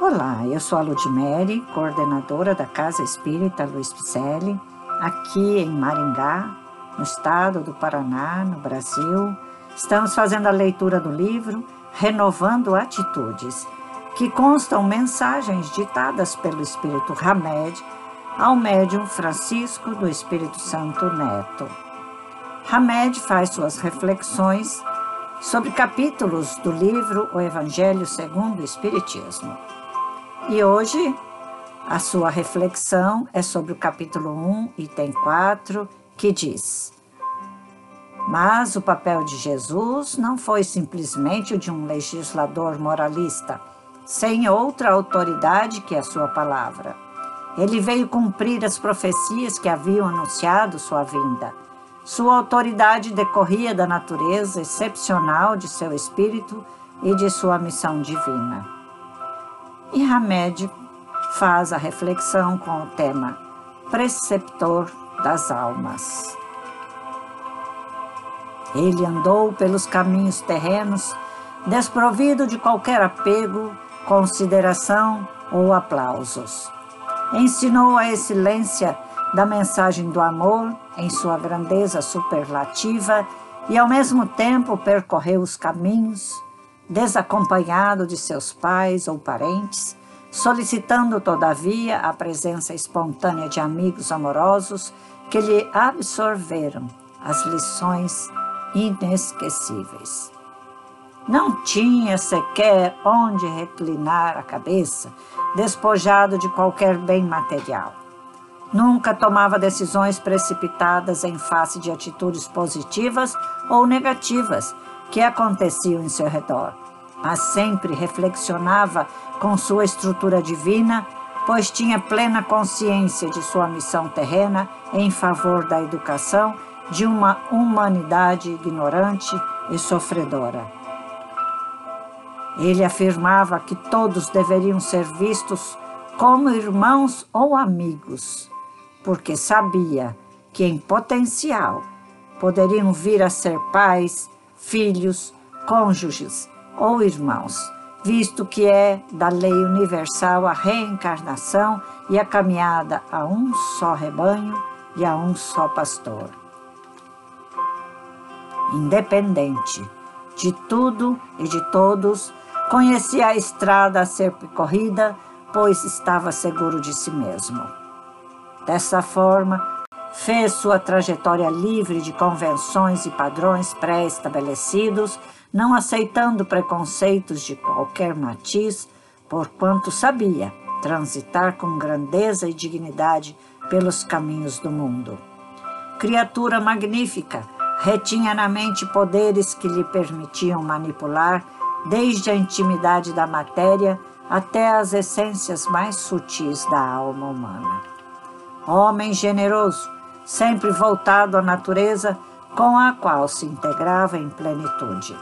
Olá, eu sou a Ludmere, coordenadora da Casa Espírita Luiz Picelli, aqui em Maringá, no estado do Paraná, no Brasil. Estamos fazendo a leitura do livro Renovando Atitudes, que constam mensagens ditadas pelo Espírito Hamed ao médium Francisco do Espírito Santo Neto. Hamed faz suas reflexões sobre capítulos do livro O Evangelho segundo o Espiritismo. E hoje a sua reflexão é sobre o capítulo 1, item 4, que diz: Mas o papel de Jesus não foi simplesmente o de um legislador moralista, sem outra autoridade que a sua palavra. Ele veio cumprir as profecias que haviam anunciado sua vinda. Sua autoridade decorria da natureza excepcional de seu espírito e de sua missão divina. E Hamed faz a reflexão com o tema Preceptor das Almas. Ele andou pelos caminhos terrenos, desprovido de qualquer apego, consideração ou aplausos. Ensinou a excelência da mensagem do amor em sua grandeza superlativa e, ao mesmo tempo, percorreu os caminhos desacompanhado de seus pais ou parentes, solicitando, todavia, a presença espontânea de amigos amorosos que lhe absorveram as lições inesquecíveis. Não tinha sequer onde reclinar a cabeça, despojado de qualquer bem material. Nunca tomava decisões precipitadas em face de atitudes positivas ou negativas que aconteciam em seu redor, mas sempre reflexionava com sua estrutura divina, pois tinha plena consciência de sua missão terrena em favor da educação de uma humanidade ignorante e sofredora. Ele afirmava que todos deveriam ser vistos como irmãos ou amigos, porque sabia que, em potencial, poderiam vir a ser pais, filhos, cônjuges ou irmãos, visto que é da lei universal a reencarnação e a caminhada a um só rebanho e a um só pastor. Independente de tudo e de todos, conhecia a estrada a ser percorrida, pois estava seguro de si mesmo. Dessa forma, Fez sua trajetória livre de convenções e padrões pré-estabelecidos, não aceitando preconceitos de qualquer matiz, porquanto sabia transitar com grandeza e dignidade pelos caminhos do mundo. Criatura magnífica, retinha na mente poderes que lhe permitiam manipular desde a intimidade da matéria até as essências mais sutis da alma humana. Homem generoso, sempre voltado à natureza com a qual se integrava em plenitude.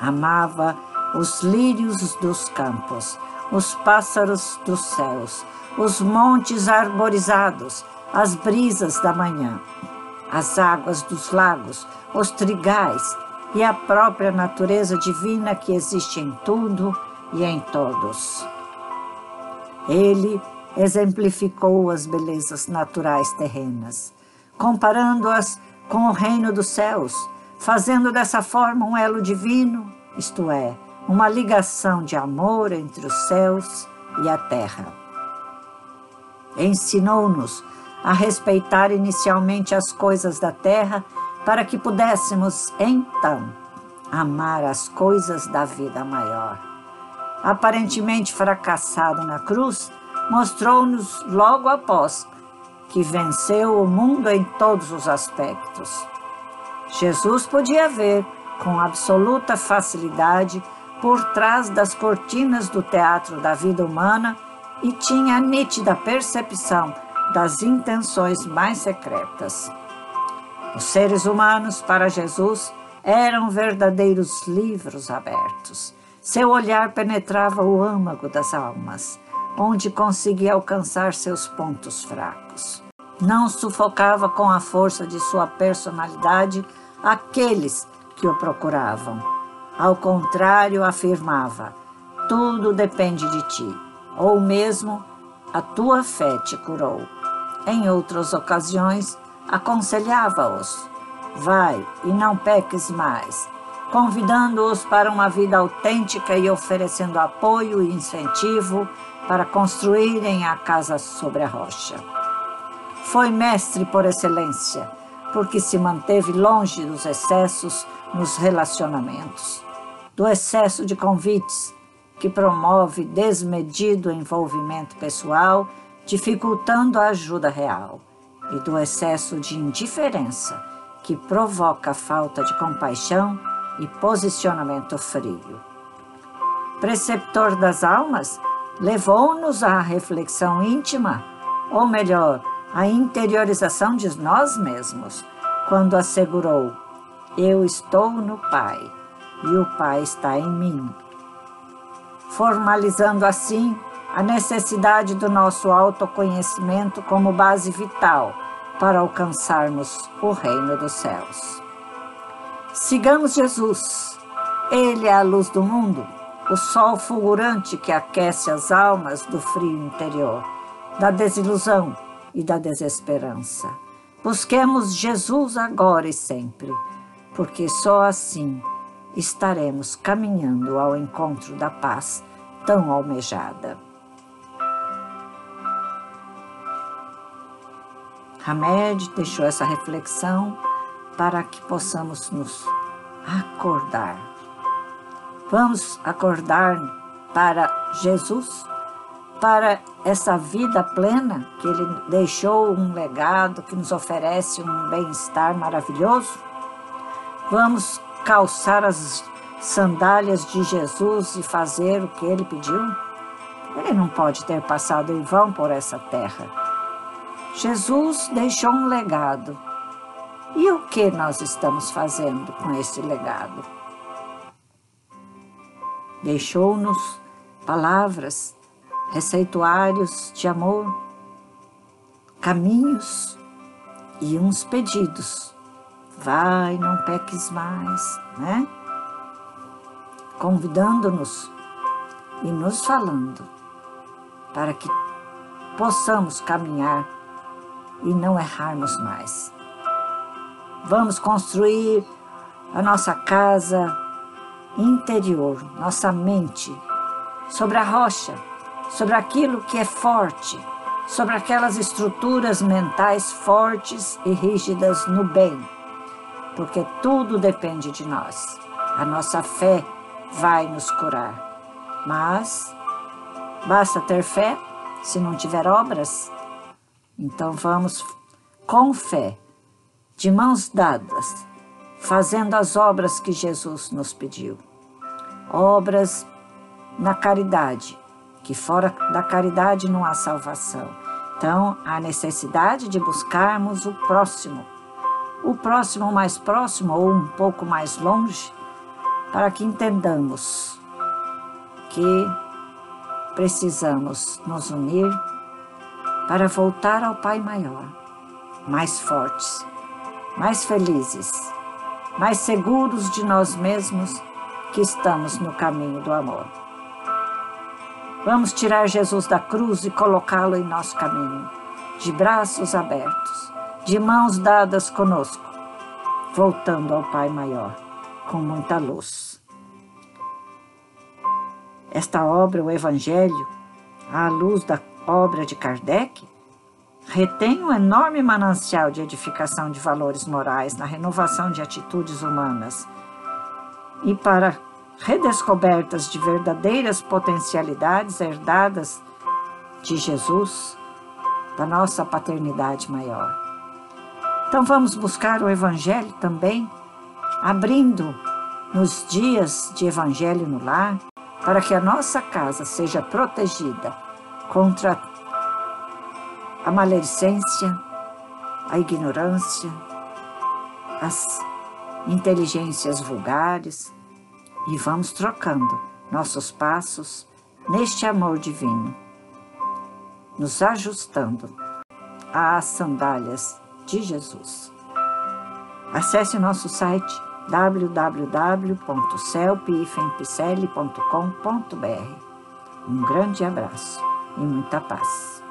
Amava os lírios dos campos, os pássaros dos céus, os montes arborizados, as brisas da manhã, as águas dos lagos, os trigais e a própria natureza divina que existe em tudo e em todos. Ele exemplificou as belezas naturais terrenas, comparando-as com o reino dos céus, fazendo dessa forma um elo divino, isto é, uma ligação de amor entre os céus e a terra. Ensinou-nos a respeitar inicialmente as coisas da terra para que pudéssemos, então, amar as coisas da vida maior. Aparentemente fracassado na cruz, mostrou-nos logo após que venceu o mundo em todos os aspectos. Jesus podia ver com absoluta facilidade por trás das cortinas do teatro da vida humana e tinha a nítida percepção das intenções mais secretas. Os seres humanos, para Jesus, eram verdadeiros livros abertos. Seu olhar penetrava o âmago das almas onde conseguia alcançar seus pontos fracos. Não sufocava com a força de sua personalidade aqueles que o procuravam. Ao contrário, afirmava: tudo depende de ti, ou mesmo a tua fé te curou. Em outras ocasiões, aconselhava-os: Vai e não peques mais, convidando-os para uma vida autêntica e oferecendo apoio e incentivo para construírem a casa sobre a rocha. Foi mestre por excelência, porque se manteve longe dos excessos nos relacionamentos, do excesso de convites, que promove desmedido envolvimento pessoal, dificultando a ajuda real, e do excesso de indiferença, que provoca falta de compaixão e posicionamento frio. Preceptor das almas, levou-nos à reflexão íntima, ou melhor, à interiorização de nós mesmos, quando assegurou: Eu estou no Pai e o Pai está em mim. Formalizando assim a necessidade do nosso autoconhecimento como base vital para alcançarmos o reino dos céus. Sigamos Jesus. Ele é a luz do mundo, o sol fulgurante que aquece as almas do frio interior, da desilusão e da desesperança. Busquemos Jesus agora e sempre, porque só assim estaremos caminhando ao encontro da paz tão almejada. Hamed deixou essa reflexão para que possamos nos acordar. Vamos acordar para Jesus, para essa vida plena que Ele deixou um legado que nos oferece um bem-estar maravilhoso? Vamos calçar as sandálias de Jesus e fazer o que Ele pediu? Ele não pode ter passado em vão por essa terra. Jesus deixou um legado e o que nós estamos fazendo com esse legado? Deixou-nos palavras, receituários de amor, caminhos e uns pedidos. Vai, não peques mais, né? Convidando-nos e nos falando para que possamos caminhar e não errarmos mais. Vamos construir a nossa casa interior, nossa mente, sobre a rocha, sobre aquilo que é forte, sobre aquelas estruturas mentais fortes e rígidas no bem, porque tudo depende de nós. A nossa fé vai nos curar, mas basta ter fé se não tiver obras. Então vamos com fé de mãos dadas, fazendo as obras que Jesus nos pediu. Obras na caridade, que fora da caridade não há salvação. Então, há necessidade de buscarmos o próximo, o próximo mais próximo ou um pouco mais longe, para que entendamos que precisamos nos unir para voltar ao Pai Maior, mais fortes mais felizes, mais seguros de nós mesmos que estamos no caminho do amor. Vamos tirar Jesus da cruz e colocá-lo em nosso caminho, de braços abertos, de mãos dadas conosco, voltando ao Pai Maior, com muita luz. Esta obra, o Evangelho, à luz da obra de Kardec, retém um enorme manancial de edificação de valores morais na renovação de atitudes humanas e para redescobertas de verdadeiras potencialidades herdadas de Jesus, da nossa paternidade maior. Então vamos buscar o Evangelho também, abrindo nos dias de Evangelho no lar, para que a nossa casa seja protegida contra a maledicência, a ignorância, as inteligências vulgares e vamos trocando nossos passos neste amor divino, nos ajustando às sandálias de Jesus. Acesse nosso site www.celpifempicele.com.br. Um grande abraço e muita paz.